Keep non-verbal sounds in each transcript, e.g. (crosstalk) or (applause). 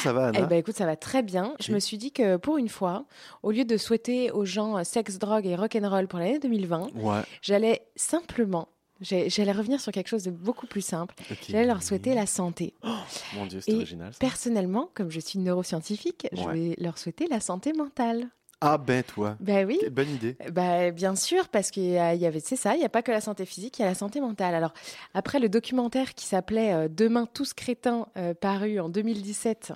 ça va, Anna Eh ben écoute, ça va très bien. Je me suis dit que pour une fois, au lieu de souhaiter aux gens euh, sexe, drogue et rock'n'roll pour l'année 2020, Ouais. j'allais simplement, j'allais revenir sur quelque chose de beaucoup plus simple. J'allais leur souhaiter la santé. Mon Dieu, c'est original. ça. Personnellement, comme je suis neuroscientifique, je vais leur souhaiter la santé mentale. Ah ben toi. Ben oui. Quelle bonne idée. Bah, bien sûr, parce qu'il y, avait, c'est ça, il n'y a pas que la santé physique, il y a la santé mentale. Alors, après le documentaire qui s'appelait euh, Demain tous crétins, euh, paru en 2017,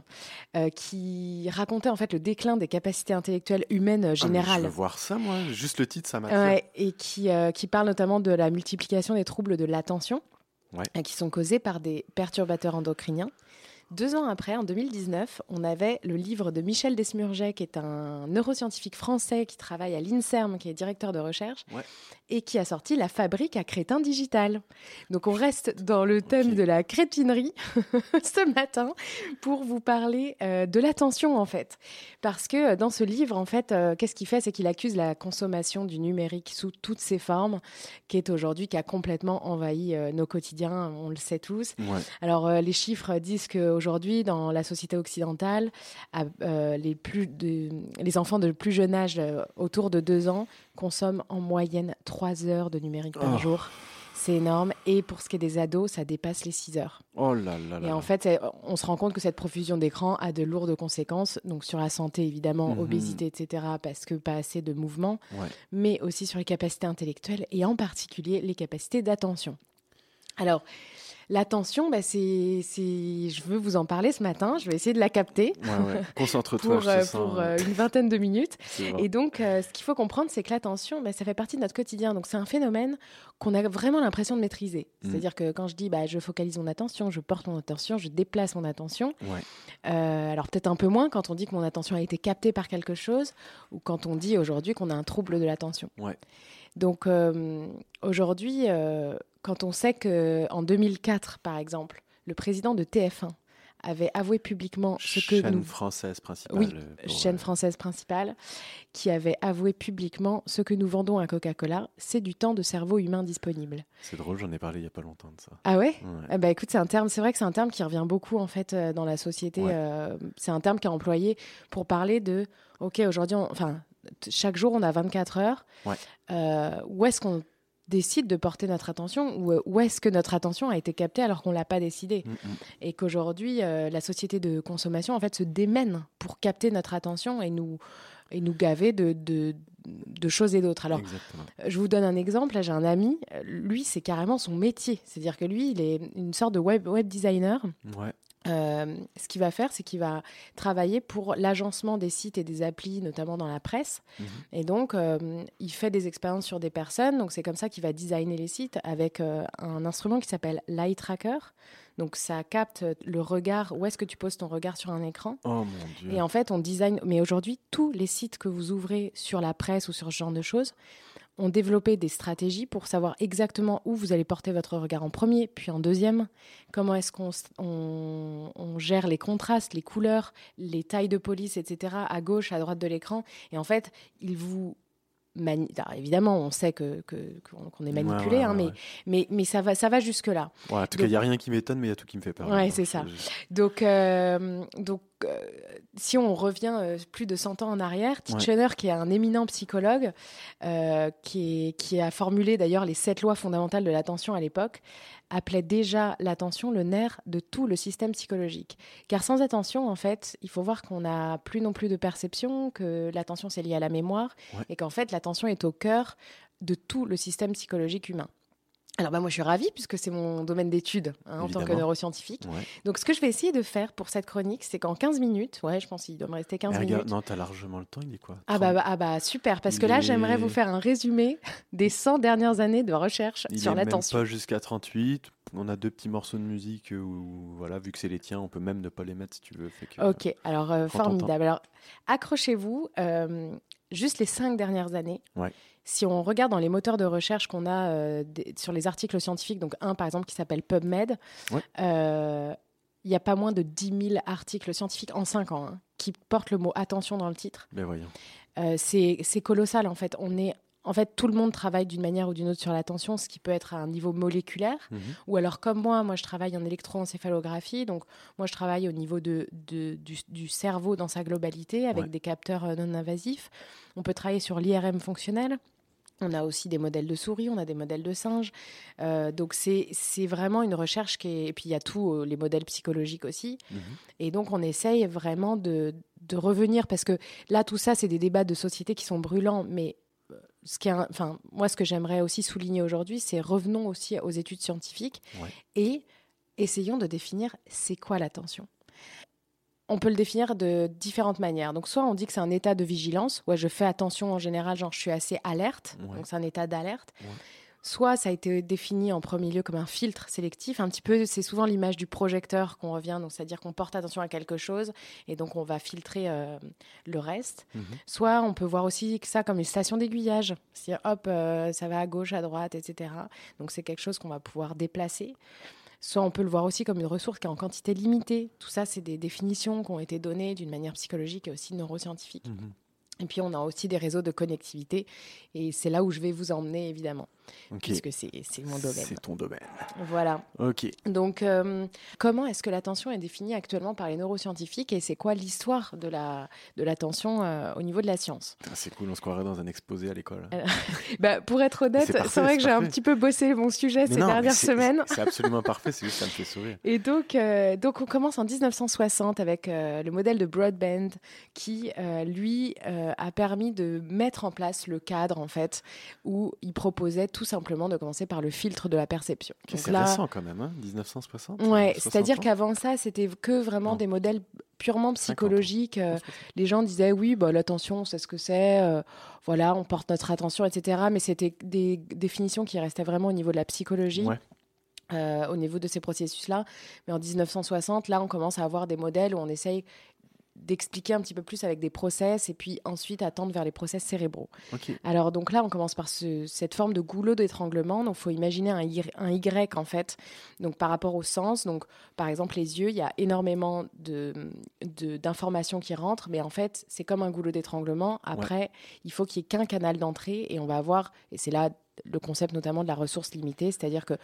euh, qui racontait en fait le déclin des capacités intellectuelles humaines Ah, mais je générales. veux voir ça, moi. Juste le titre, ça. Ouais, et qui, euh, qui parle notamment de la multiplication des troubles de l'attention, Ouais. qui sont causés par des perturbateurs endocriniens. Deux ans après, en 2019, on avait le livre de Michel Desmurget, qui est un neuroscientifique français qui travaille à l'INSERM, qui est directeur de recherche, Ouais. et qui a sorti La fabrique à crétin digital. Donc on reste dans le thème de la crétinerie (laughs) ce matin pour vous parler euh, de l'attention en fait. Parce que euh, dans ce livre, en fait, euh, qu'est-ce qu'il fait? C'est qu'il accuse la consommation du numérique sous toutes ses formes, qui est aujourd'hui, qui a complètement envahi nos quotidiens, on le sait tous. Ouais. Alors, les chiffres disent qu'aujourd'hui, dans la société occidentale, à- euh, les, plus de, les enfants de plus jeune âge, euh, autour de deux ans, consomment en moyenne trois heures de numérique par Oh. jour. C'est énorme. Et pour ce qui est des ados, ça dépasse les 6 heures. Oh là là là. Et en fait, on se rend compte que cette profusion d'écran a de lourdes conséquences, donc sur la santé évidemment, Mhm. obésité, etc., parce que pas assez de mouvement, Ouais. mais aussi sur les capacités intellectuelles et en particulier les capacités d'attention. Alors, l'attention, bah, c'est, je veux vous en parler ce matin, je vais essayer de la capter Ouais, ouais. (laughs) Concentre-toi, pour, euh, pour euh, euh, une vingtaine de minutes. (laughs) Et donc, euh, ce qu'il faut comprendre, c'est que l'attention, bah, ça fait partie de notre quotidien. Donc, c'est un phénomène qu'on a vraiment l'impression de maîtriser. Mhm. C'est-à-dire que quand je dis, bah, je focalise mon attention, je porte mon attention, je déplace mon attention. Ouais. Alors, peut-être un peu moins quand on dit que mon attention a été captée par quelque chose ou quand on dit aujourd'hui qu'on a un trouble de l'attention. Ouais. Donc, aujourd'hui, quand on sait que en 2004, par exemple, le président de TF1 avait avoué publiquement ce que Chaîne nous française principale. Oui, euh, chaîne euh, française principale, qui avait avoué publiquement ce que nous vendons à Coca-Cola, c'est du temps de cerveau humain disponible. C'est drôle, j'en ai parlé il y a pas longtemps de ça. Ah ouais? Ouais. eh ben, écoute, c'est un terme, c'est vrai que c'est un terme qui revient beaucoup en fait euh, dans la société. Ouais. euh, c'est un terme qui est employé pour parler de, ok, aujourd'hui, on- enfin, chaque jour on a 24 heures. Ouais. Euh, où est-ce qu'on décide de porter notre attention ou euh, où est-ce que notre attention a été captée alors qu'on l'a pas décidé Mm, mm. et qu'aujourd'hui euh, la société de consommation en fait se démène pour capter notre attention et nous et nous gaver de, de, de choses et d'autres. Alors Exactement. je vous donne un exemple. Là, j'ai un ami. Lui, c'est carrément son métier. C'est-à-dire que lui, il est une sorte de web, web designer. Ouais. Euh, ce qu'il va faire, c'est qu'il va travailler pour l'agencement des sites et des applis, notamment dans la presse. Mhm. Et donc, euh, il fait des expériences sur des personnes. Donc, c'est comme ça qu'il va designer les sites avec euh, un instrument qui s'appelle l'eye tracker. Donc, ça capte le regard. Où est-ce que tu poses ton regard sur un écran? Oh mon dieu. et en fait, on design. Mais aujourd'hui, tous les sites que vous ouvrez sur la presse ou sur ce genre de choses ont développé des stratégies pour savoir exactement où vous allez porter votre regard en premier, puis en deuxième. Comment est-ce qu'on s- on, on gère les contrastes, les couleurs, les tailles de police, etc. à gauche, à droite de l'écran. Et en fait, ils vous mani- Alors, évidemment, on sait que qu'on est manipulé, ouais, hein, ouais, mais, mais mais ça va ça va jusque là. En tout cas, il n'y a rien qui m'étonne, mais il y a tout qui me fait peur. Ouais, c'est ça. Donc, euh, donc si on revient euh, plus de 100 ans en arrière, Ouais. Titchener, qui est un éminent psychologue, euh, qui, est- qui a formulé d'ailleurs les sept lois fondamentales de l'attention à l'époque, appelait déjà l'attention le nerf de tout le système psychologique. Car sans attention, en fait, il faut voir qu'on n'a plus non plus de perception, que l'attention c'est lié à la mémoire, Ouais. et qu'en fait l'attention est au cœur de tout le système psychologique humain. Alors bah moi je suis ravie puisque c'est mon domaine d'étude hein, en tant que neuroscientifique. Ouais. Donc, ce que je vais essayer de faire pour cette chronique, c'est qu'en 15 minutes, ouais, je pense qu'il doit me rester 15 Mais regarde, minutes. non, t'as largement le temps, il est quoi? Ah bah, bah, ah bah, super, parce Il que là, est- j'aimerais vous faire un résumé (laughs) des 100 dernières années de recherche Il sur l'attention. pas jusqu'à 38. On a deux petits morceaux de musique euh, où, voilà, vu que c'est les tiens, on peut même ne pas les mettre si tu veux. Fait que, Ok, alors euh, Prends ton formidable. Alors, accrochez-vous, euh, juste les 5 dernières années. Ouais. Si on regarde dans les moteurs de recherche qu'on a euh, sur les articles scientifiques, donc un par exemple qui s'appelle PubMed, Ouais. euh, il n'y a pas moins de 10 000 articles scientifiques en 5 ans hein, qui portent le mot attention dans le titre. Ben voyons. Euh, c'est c'est colossal en fait. On est en fait, tout le monde travaille d'une manière ou d'une autre sur l'attention, ce qui peut être à un niveau moléculaire. Mhm. Ou alors, comme moi, moi, je travaille en électroencéphalographie. Donc, moi, je travaille au niveau de, de- du, du cerveau dans sa globalité avec Ouais. des capteurs euh, non invasifs. On peut travailler sur l'IRM fonctionnel. On a aussi des modèles de souris, on a des modèles de singes. Euh, donc, c'est vraiment une recherche qui est. Et puis, il y a tous euh, les modèles psychologiques aussi. Mhm. Et donc, on essaye vraiment de, de revenir, parce que là, tout ça, c'est des débats de société qui sont brûlants, mais ce qui est enfin, moi, ce que j'aimerais aussi souligner aujourd'hui, c'est revenons aussi aux études scientifiques Ouais. et essayons de définir c'est quoi l'attention. On peut le définir de différentes manières. Donc, soit on dit que c'est un état de vigilance, ouais, je fais attention en général, genre je suis assez alerte, Ouais. donc c'est un état d'alerte. Ouais. Soit ça a été défini en premier lieu comme un filtre sélectif, un petit peu, c'est souvent l'image du projecteur qu'on revient, donc c'est-à-dire qu'on porte attention à quelque chose et donc on va filtrer euh, le reste. Mhm. Soit on peut voir aussi que ça comme une station d'aiguillage, c'est-à-dire hop, euh, ça va à gauche, à droite, etc. Donc c'est quelque chose qu'on va pouvoir déplacer. Soit on peut le voir aussi comme une ressource qui est en quantité limitée. Tout ça, c'est des définitions qui ont été données d'une manière psychologique et aussi neuroscientifique. Mhm. Et puis on a aussi des réseaux de connectivité et c'est là où je vais vous emmener évidemment, Ok. puisque c'est mon domaine. C'est ton domaine. Voilà. Ok. Donc, euh, comment est-ce que l'attention est définie actuellement par les neuroscientifiques et c'est quoi l'histoire de la de l'attention euh, au niveau de la science? C'est cool, on se croirait dans un exposé à l'école. Euh, (laughs) bah, Pour être honnête, C'est vrai que j'ai un petit peu bossé mon sujet Mais ces non, dernières semaines. C'est absolument parfait, c'est juste que ça me fait sourire. Et donc, euh, donc, on commence en 1960 avec le modèle de broadband qui, lui, a permis de mettre en place le cadre, en fait, où il proposait tout simplement de commencer par le filtre de la perception. C'est là, récent quand même, hein 1960 Ouais, 60 c'est-à-dire qu'avant ça, c'était que vraiment Non. des modèles purement psychologiques. euh, les gens disaient oui, bah, l'attention, c'est ce que c'est. euh, voilà, on porte notre attention, etc. Mais c'était des définitions qui restaient vraiment au niveau de la psychologie. Ouais. euh, au niveau de ces processus-là. Mais en 1960, là, on commence à avoir des modèles où on essaye d'expliquer un petit peu plus avec des process et puis ensuite attendre vers les process cérébraux. Alors donc là, on commence par ce- cette forme de goulot d'étranglement. Donc il faut imaginer un y, un Y en fait. Donc par rapport au sens, donc par exemple les yeux, il y a énormément de de- d'informations qui rentrent, mais en fait c'est comme un goulot d'étranglement. Après, il faut qu'il y ait qu'un canal d'entrée et on va avoir et c'est là le concept notamment de la ressource limitée, c'est-à-dire que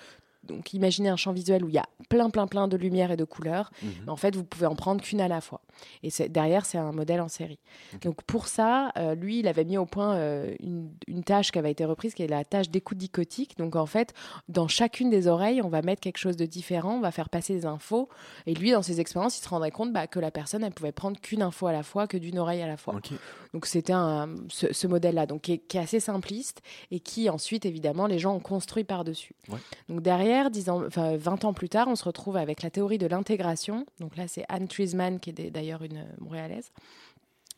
donc imaginez un champ visuel où il y a plein plein plein de lumière et de couleurs. Mhm. Mais en fait, vous pouvez en prendre qu'une à la fois. Et derrière, c'est un modèle en série. Donc pour ça, euh, lui, il avait mis au point euh, une, une tâche qui avait été reprise, qui est la tâche d'écoute dichotique. Donc en fait, dans chacune des oreilles, on va mettre quelque chose de différent, on va faire passer des infos. Et lui, dans ses expériences, il se rendrait compte bah, que la personne, elle pouvait prendre qu'une info à la fois, que d'une oreille à la fois. Donc c'était ce, ce modèle-là, donc qui est, qui est assez simpliste et qui ensuite, évidemment, les gens ont construit par-dessus. Ouais. Donc derrière, 10 ans, enfin, 20 ans plus tard, on se retrouve avec la théorie de l'intégration. Donc là, c'est Anne Treisman, qui est d'ailleurs une montréalaise.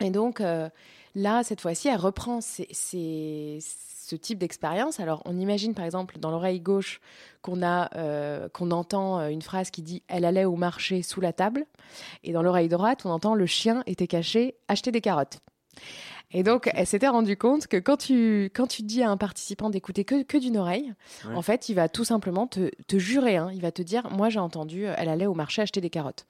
Et donc euh, là, cette fois-ci, elle reprend ce type d'expérience. Alors on imagine par exemple dans l'oreille gauche qu'on a, euh, qu'on entend euh, une phrase qui dit "Elle allait au marché sous la table", et dans l'oreille droite, on entend "Le chien était caché, acheter des carottes". Et donc, elle s'était rendue compte que quand tu, quand tu dis à un participant d'écouter que, que d'une oreille, Ouais. en fait, il va tout simplement te, te jurer. hein. il va te dire Moi, j'ai entendu, euh, elle allait au marché acheter des carottes.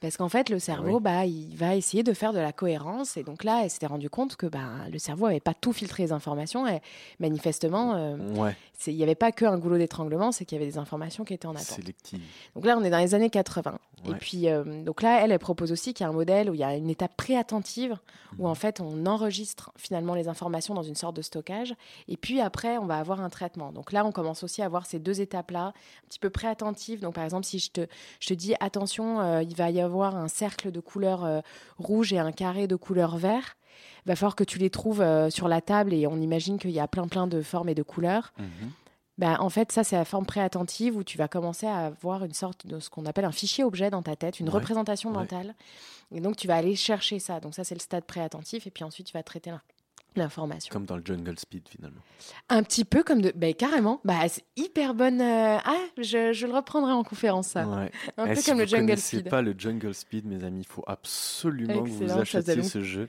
Parce qu'en fait, le cerveau, oui. bah, il va essayer de faire de la cohérence. Et donc là, elle s'était rendue compte que bah, le cerveau n'avait pas tout filtré les informations. Et manifestement, euh, Ouais, il n'y avait pas qu'un goulot d'étranglement, c'est qu'il y avait des informations qui étaient en attente. sélective. Donc là, on est dans les années 80. Et puis, euh, donc là, elle, elle propose aussi qu'il y a un modèle où il y a une étape pré-attentive, où Mhm. en fait, on enregistre finalement les informations dans une sorte de stockage. Et puis après, on va avoir un traitement. Donc là, on commence aussi à avoir ces deux étapes-là, un petit peu pré-attentives. Donc par exemple, si je te, je te dis, attention, euh, il va y avoir un cercle de couleur euh, rouge et un carré de couleur vert. Il va falloir que tu les trouves sur la table et on imagine qu'il y a plein plein de formes et de couleurs. Mhm. Ben, en fait, ça, c'est la forme pré-attentive où tu vas commencer à avoir une sorte de ce qu'on appelle un fichier objet dans ta tête, une Ouais, représentation ouais. mentale. Et donc, tu vas aller chercher ça. Donc, ça, c'est le stade pré-attentif. Et puis ensuite, tu vas traiter l'in- l'information. Comme dans le Jungle Speed finalement. Un petit peu comme de. Ben, carrément. Bah, c'est hyper bonne. euh, Ah, je, je le reprendrai en conférence, ça. Ouais. Un Eh, peu si comme le Jungle Speed. pas le Jungle Speed, mes amis, il faut absolument que vous achetiez ce jeu.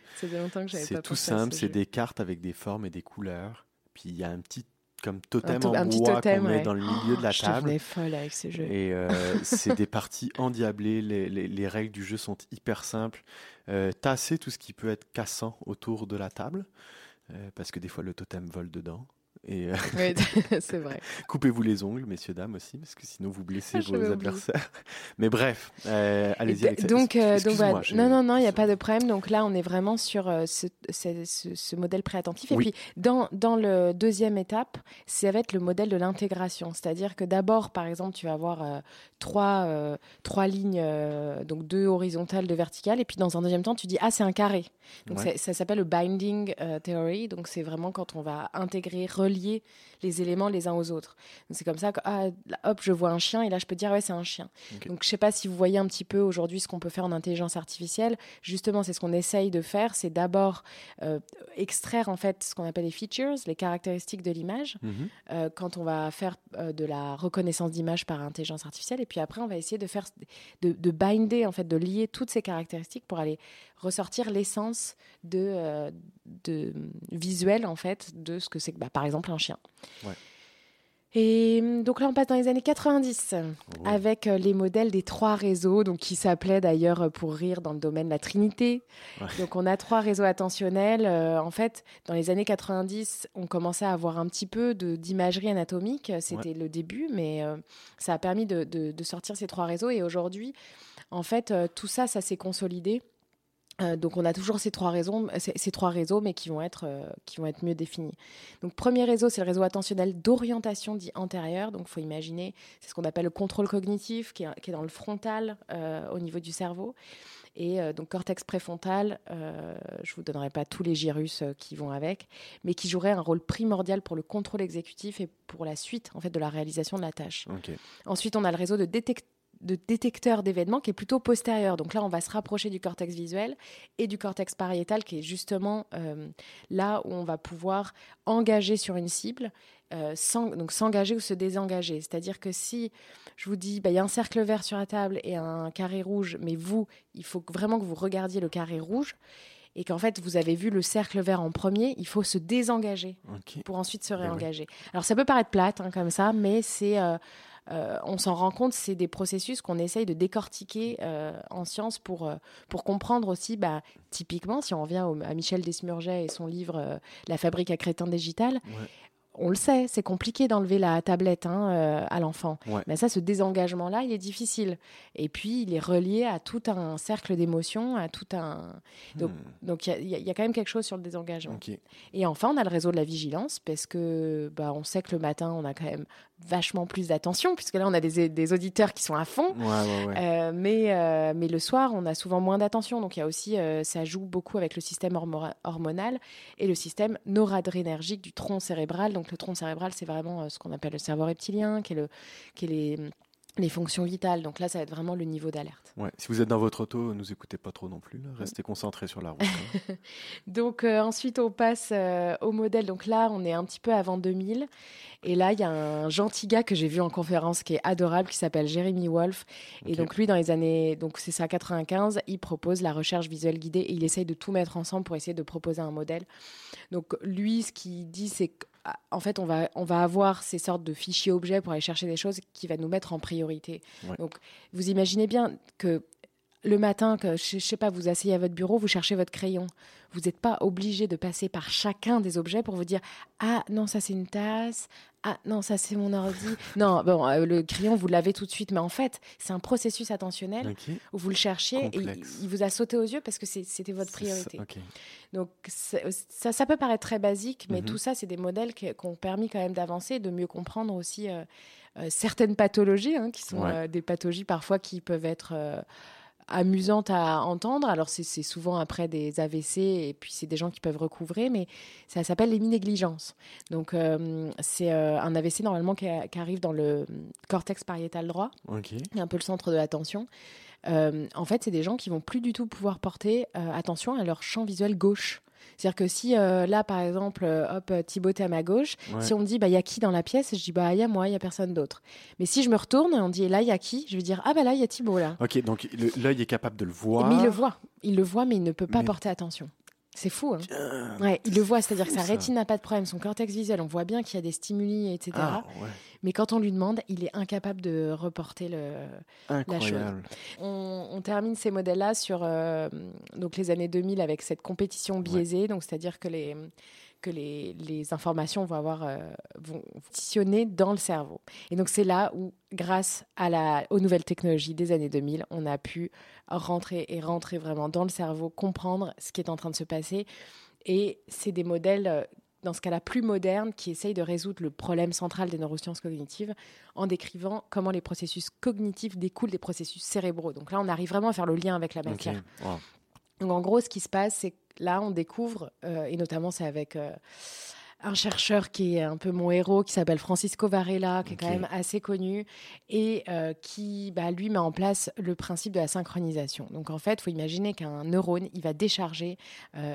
C'est tout simple, ce c'est des cartes avec des formes et des couleurs. Puis il y a un petit comme totem to- en bois qu'on met ouais. dans le milieu de la Je table. devenais folle avec ce jeu. Et euh, (laughs) c'est des parties endiablées. Les, les- les règles du jeu sont hyper simples. Euh, tasser tout ce qui peut être cassant autour de la table. parce que des fois le totem vole dedans. Et euh, oui, (laughs) (laughs) c'est vrai. Coupez-vous les ongles, messieurs, dames aussi, parce que sinon vous blessez vos adversaires. (laughs) Mais bref, euh, allez-y. Donc, euh, donc non, non, non, il n'y a pas de problème. Donc là, on est vraiment sur ce, ce, ce, modèle préattentif. Et puis, dans, dans le deuxième étape, ça va être le modèle de l'intégration. C'est-à-dire que d'abord, par exemple, tu vas avoir trois, trois lignes, donc deux horizontales, deux verticales. Et puis, dans un deuxième temps, tu dis, ah, c'est un carré. Donc, ça s'appelle le binding theory. Donc, c'est vraiment quand on va intégrer, relier les éléments les uns aux autres. C'est comme ça que, ah, hop, je vois un chien et là, je peux dire, ouais, c'est un chien. Donc, je sais pas si vous voyez un petit peu aujourd'hui ce qu'on peut faire en intelligence artificielle. Justement, c'est ce qu'on essaye de faire. C'est d'abord euh, extraire, en fait, ce qu'on appelle les features, les caractéristiques de l'image, mhm. euh, quand on va faire euh, de la reconnaissance d'image par intelligence artificielle. Et puis après, on va essayer de faire, de, de binder, en fait, de lier toutes ces caractéristiques pour aller ressortir l'essence de, de visuel, en fait, de ce que c'est, bah, par exemple, un chien. Et hum, donc là, on passe dans les années 90 avec euh, les modèles des trois réseaux, donc qui s'appelaient d'ailleurs euh, pour rire dans le domaine la Trinité. Donc on a trois réseaux attentionnels. Euh, en fait, dans les années 90, on commençait à avoir un petit peu d'imagerie anatomique. C'était le début, mais ça a permis de, de, sortir ces trois réseaux. Et aujourd'hui, en fait, tout ça, ça s'est consolidé euh, donc on a toujours ces trois, raisons, ces, trois réseaux, mais qui vont, être, euh, qui vont être mieux définis. Donc premier réseau, c'est le réseau attentionnel d'orientation dit antérieure. Donc il faut imaginer, c'est ce qu'on appelle le contrôle cognitif, qui est, dans le frontal euh, au niveau du cerveau. Et donc cortex préfrontal, je vous donnerai pas tous les gyrus qui vont avec, mais qui jouerait un rôle primordial pour le contrôle exécutif et pour la suite en fait de la réalisation de la tâche. Ensuite, on a le réseau de détection de détecteur d'événements qui est plutôt postérieur. Donc là, on va se rapprocher du cortex visuel et du cortex pariétal qui est justement euh, là où on va pouvoir engager sur une cible, euh, donc s'engager ou se désengager. C'est-à-dire que si je vous dis, bah, il y a un cercle vert sur la table et un carré rouge, mais vous, il faut vraiment que vous regardiez le carré rouge et qu'en fait vous avez vu le cercle vert en premier, il faut se désengager pour ensuite se ben réengager. Alors ça peut paraître plate hein, comme ça, mais c'est euh, euh, on s'en rend compte, c'est des processus qu'on essaye de décortiquer euh, en science pour, euh, pour comprendre aussi, bah, typiquement, si on revient à Michel Desmurget et son livre La fabrique à crétin digital, on le sait, c'est compliqué d'enlever la tablette hein, à l'enfant. Mais ça, ce désengagement-là, il est difficile. Et puis, il est relié à tout un cercle d'émotions, à tout un. Donc, il y, a quand même quelque chose sur le désengagement. Et enfin, on a le réseau de la vigilance, parce que bah, on sait que le matin, on a quand même vachement plus d'attention, puisque là, on a des, auditeurs qui sont à fond. Euh, mais, euh, mais le soir, on a souvent moins d'attention. Donc, il y a aussi, ça joue beaucoup avec le système hormonal et le système noradrénergique du tronc cérébral. Donc le tronc cérébral, c'est vraiment euh, ce qu'on appelle le cerveau reptilien, qui est, le, qui est les, les fonctions vitales. Donc là, ça va être vraiment le niveau d'alerte. Ouais. Si vous êtes dans votre auto, ne nous écoutez pas trop non plus. Restez concentrés sur la route. Hein. (laughs) Donc euh, ensuite, on passe euh, au modèle. Donc là, on est un petit peu avant 2000. Et là, il y a un gentil gars que j'ai vu en conférence qui est adorable, qui s'appelle Jeremy Wolf. Et donc lui, dans les années, donc c'est ça, 95, il propose la recherche visuelle guidée et il essaye de tout mettre ensemble pour essayer de proposer un modèle. Donc lui, ce qu'il dit, c'est que en fait, on va, on va avoir ces sortes de fichiers objets pour aller chercher des choses qui va nous mettre en priorité. Donc, vous imaginez bien que le matin, que je, ne sais pas, vous asseyez à votre bureau, vous cherchez votre crayon. Vous n'êtes pas obligé de passer par chacun des objets pour vous dire ah non ça c'est une tasse, ah non ça c'est mon ordi. non bon euh, le crayon vous l'avez tout de suite, mais en fait c'est un processus attentionnel où vous le cherchiez et il, vous a sauté aux yeux parce que c'était votre priorité. Donc ça, ça peut paraître très basique, mais mhm. tout ça c'est des modèles qui, ont permis quand même d'avancer, de mieux comprendre aussi euh, euh, certaines pathologies hein, qui sont des pathologies parfois qui peuvent être amusante à entendre. Alors, c'est souvent après des AVC et puis c'est des gens qui peuvent recouvrer, mais ça s'appelle l'héminégligence. Donc, euh, c'est euh, un AVC normalement qui, arrive dans le cortex pariétal droit, qui est un peu le centre de l'attention. Euh, en fait, c'est des gens qui vont plus du tout pouvoir porter attention à leur champ visuel gauche. C'est-à-dire que si euh, là, par exemple, euh, hop, euh, Thibaut est à ma gauche, si on me dit, bah, il y a qui dans la pièce Je dis, bah, il y a moi, il y a personne d'autre. Mais si je me retourne et on dit, là, il y a qui Je vais dire, ah, bah là, il y a Thibaut, là. Ok, donc l'œil est capable de le voir. Mais il le voit. Il le voit, mais il ne peut pas porter attention. C'est fou, hein. Ouais, Il le voit, c'est-à-dire que sa rétine n'a pas de problème, son cortex visuel, on voit bien qu'il y a des stimuli, etc. Ah, Mais quand on lui demande, il est incapable de reporter le, la chose. On, termine ces modèles-là sur donc les années 2000 avec cette compétition biaisée, donc c'est-à-dire que les que les, informations vont avoir euh, vont fonctionner dans le cerveau. Et donc c'est là où, grâce aux nouvelles technologies des années 2000, on a pu rentrer et rentrer vraiment dans le cerveau, comprendre ce qui est en train de se passer. Et c'est des modèles euh, dans ce cas-là plus modernes, qui essayent de résoudre le problème central des neurosciences cognitives en décrivant comment les processus cognitifs découlent des processus cérébraux. Donc là, on arrive vraiment à faire le lien avec la matière. Donc en gros, ce qui se passe, c'est que là, on découvre, euh, et notamment c'est avec euh, un chercheur qui est un peu mon héros, qui s'appelle Francisco Varela, qui est quand même assez connu, et euh, qui, bah, lui, met en place le principe de la synchronisation. Donc en fait, il faut imaginer qu'un neurone, il va décharger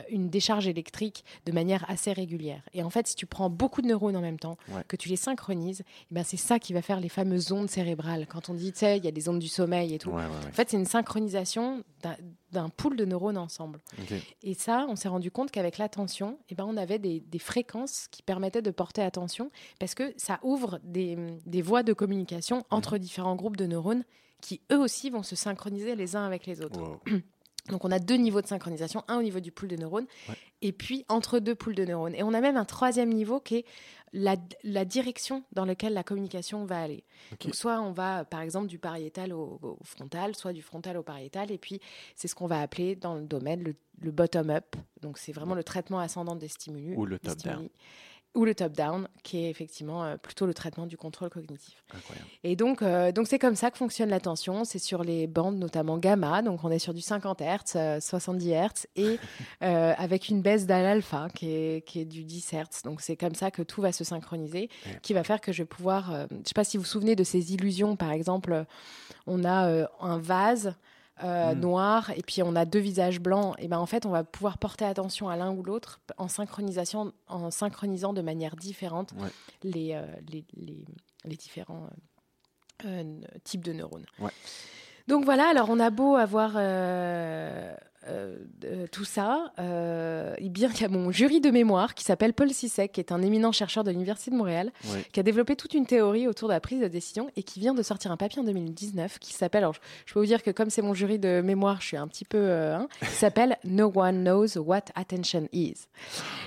une décharge électrique de manière assez régulière. Et en fait, si tu prends beaucoup de neurones en même temps, Ouais. que tu les synchronises, eh ben, c'est ça qui va faire les fameuses ondes cérébrales. Quand on dit, tu sais, il y a des ondes du sommeil et tout. Ouais, ouais, En fait, c'est une synchronisation d'un- d'un pool de neurones ensemble. Et ça, on s'est rendu compte qu'avec l'attention, eh ben, on avait des, des fréquences qui permettaient de porter attention parce que ça ouvre des, des voies de communication entre différents groupes de neurones qui, eux aussi, vont se synchroniser les uns avec les autres. Wow. (clears throat) Donc, on a deux niveaux de synchronisation, un au niveau du pool de neurones Ouais. et puis entre deux poules de neurones. Et on a même un troisième niveau qui est la, la direction dans laquelle la communication va aller. Donc, soit on va, par exemple, du pariétal au, au frontal, soit du frontal au pariétal. Et puis, c'est ce qu'on va appeler dans le domaine le, le bottom-up. Donc, c'est vraiment le traitement ascendant des stimuli. Ou le top-down. Ou le top-down, qui est effectivement euh, plutôt le traitement du contrôle cognitif. Incroyable. Et donc, euh, donc c'est comme ça que fonctionne l'attention. C'est sur les bandes, notamment gamma. Donc, on est sur du 50 Hz, euh, 70 Hz, et (laughs) euh, avec une baisse d'alpha qui est, qui est du 10 Hz. Donc, c'est comme ça que tout va se synchroniser, Ouais. qui va faire que je vais pouvoir. je ne sais pas si vous vous souvenez de ces illusions. Par exemple, on a un vase. Euh, Mm. noir et puis on a deux visages blancs et ben en fait on va pouvoir porter attention à l'un ou l'autre en synchronisation en synchronisant de manière différente Ouais. les, euh, les, les, les différents euh, euh, types de neurones. Ouais. Donc voilà, alors on a beau avoir euh, tout ça, euh, bien qu'il y a mon jury de mémoire qui s'appelle Paul Sissek, qui est un éminent chercheur de l'Université de Montréal, qui a développé toute une théorie autour de la prise de décision et qui vient de sortir un papier en 2019 qui s'appelle, alors je, peux vous dire que comme c'est mon jury de mémoire, je suis un petit peu, euh, hein, qui s'appelle (laughs) No One Knows What Attention Is.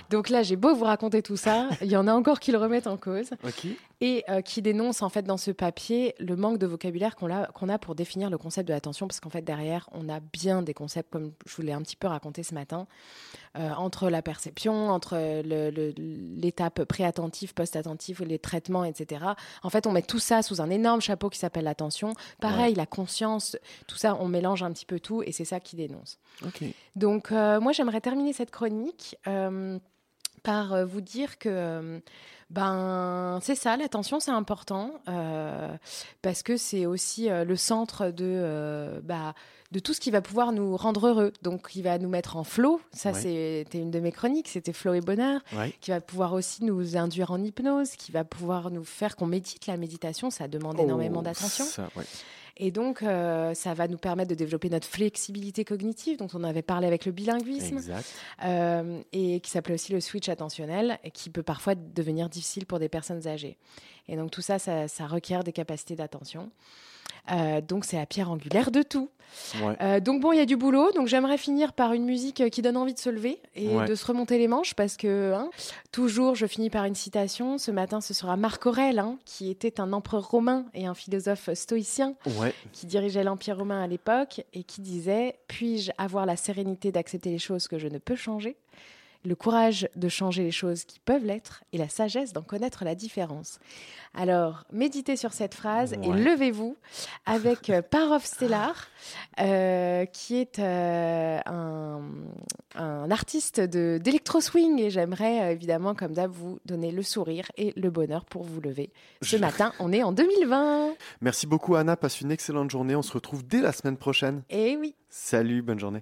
Donc là, j'ai beau vous raconter tout ça, il y en a encore qui le remettent en cause (laughs) et qui dénonce en fait dans ce papier le manque de vocabulaire qu'on a, qu'on a pour définir le concept de l'attention, parce qu'en fait derrière on a bien des concepts comme je vous l'ai un petit peu raconté ce matin, euh, entre la perception, entre l'étape pré-attentive, post-attentive, les traitements, etc. En fait on met tout ça sous un énorme chapeau qui s'appelle l'attention. Pareil, la conscience, tout ça on mélange un petit peu tout et c'est ça qui dénonce. Donc, euh, moi, j'aimerais terminer cette chronique euh, par euh, vous dire que, euh, ben, c'est ça, l'attention, c'est important, euh, parce que c'est aussi euh, le centre de, euh, bah, de tout ce qui va pouvoir nous rendre heureux. Donc, qui va nous mettre en flow. Ça, Ouais. c'était une de mes chroniques, c'était flow et bonheur Ouais. qui va pouvoir aussi nous induire en hypnose, qui va pouvoir nous faire qu'on médite. La méditation, ça demande énormément Oh, d'attention. ça, ouais. Et donc, euh, ça va nous permettre de développer notre flexibilité cognitive, dont on avait parlé avec le bilinguisme, Exact. euh, et qui s'appelait aussi le switch attentionnel, et qui peut parfois devenir difficile pour des personnes âgées. Et donc, tout ça, ça, ça requiert des capacités d'attention. Euh, donc, c'est la pierre angulaire de tout. Ouais. Euh, donc, bon, il y a du boulot. Donc, j'aimerais finir par une musique qui donne envie de se lever et Ouais. de se remonter les manches, parce que, hein, toujours, je finis par une citation. Ce matin, ce sera Marc Aurèle, hein, qui était un empereur romain et un philosophe stoïcien Ouais. qui dirigeait l'Empire romain à l'époque et qui disait Puis-je avoir la sérénité d'accepter les choses que je ne peux changer, le courage de changer les choses qui peuvent l'être et la sagesse d'en connaître la différence Alors, méditez sur cette phrase et levez-vous avec euh, (laughs) Parov Stellar, euh, qui est euh, un, un artiste d'électro-swing et j'aimerais euh, évidemment, comme d'hab, vous donner le sourire et le bonheur pour vous lever. Ce Je- matin, on est en 2020 Merci beaucoup, Anna. Passe une excellente journée. On se retrouve dès la semaine prochaine. Et oui Salut, bonne journée.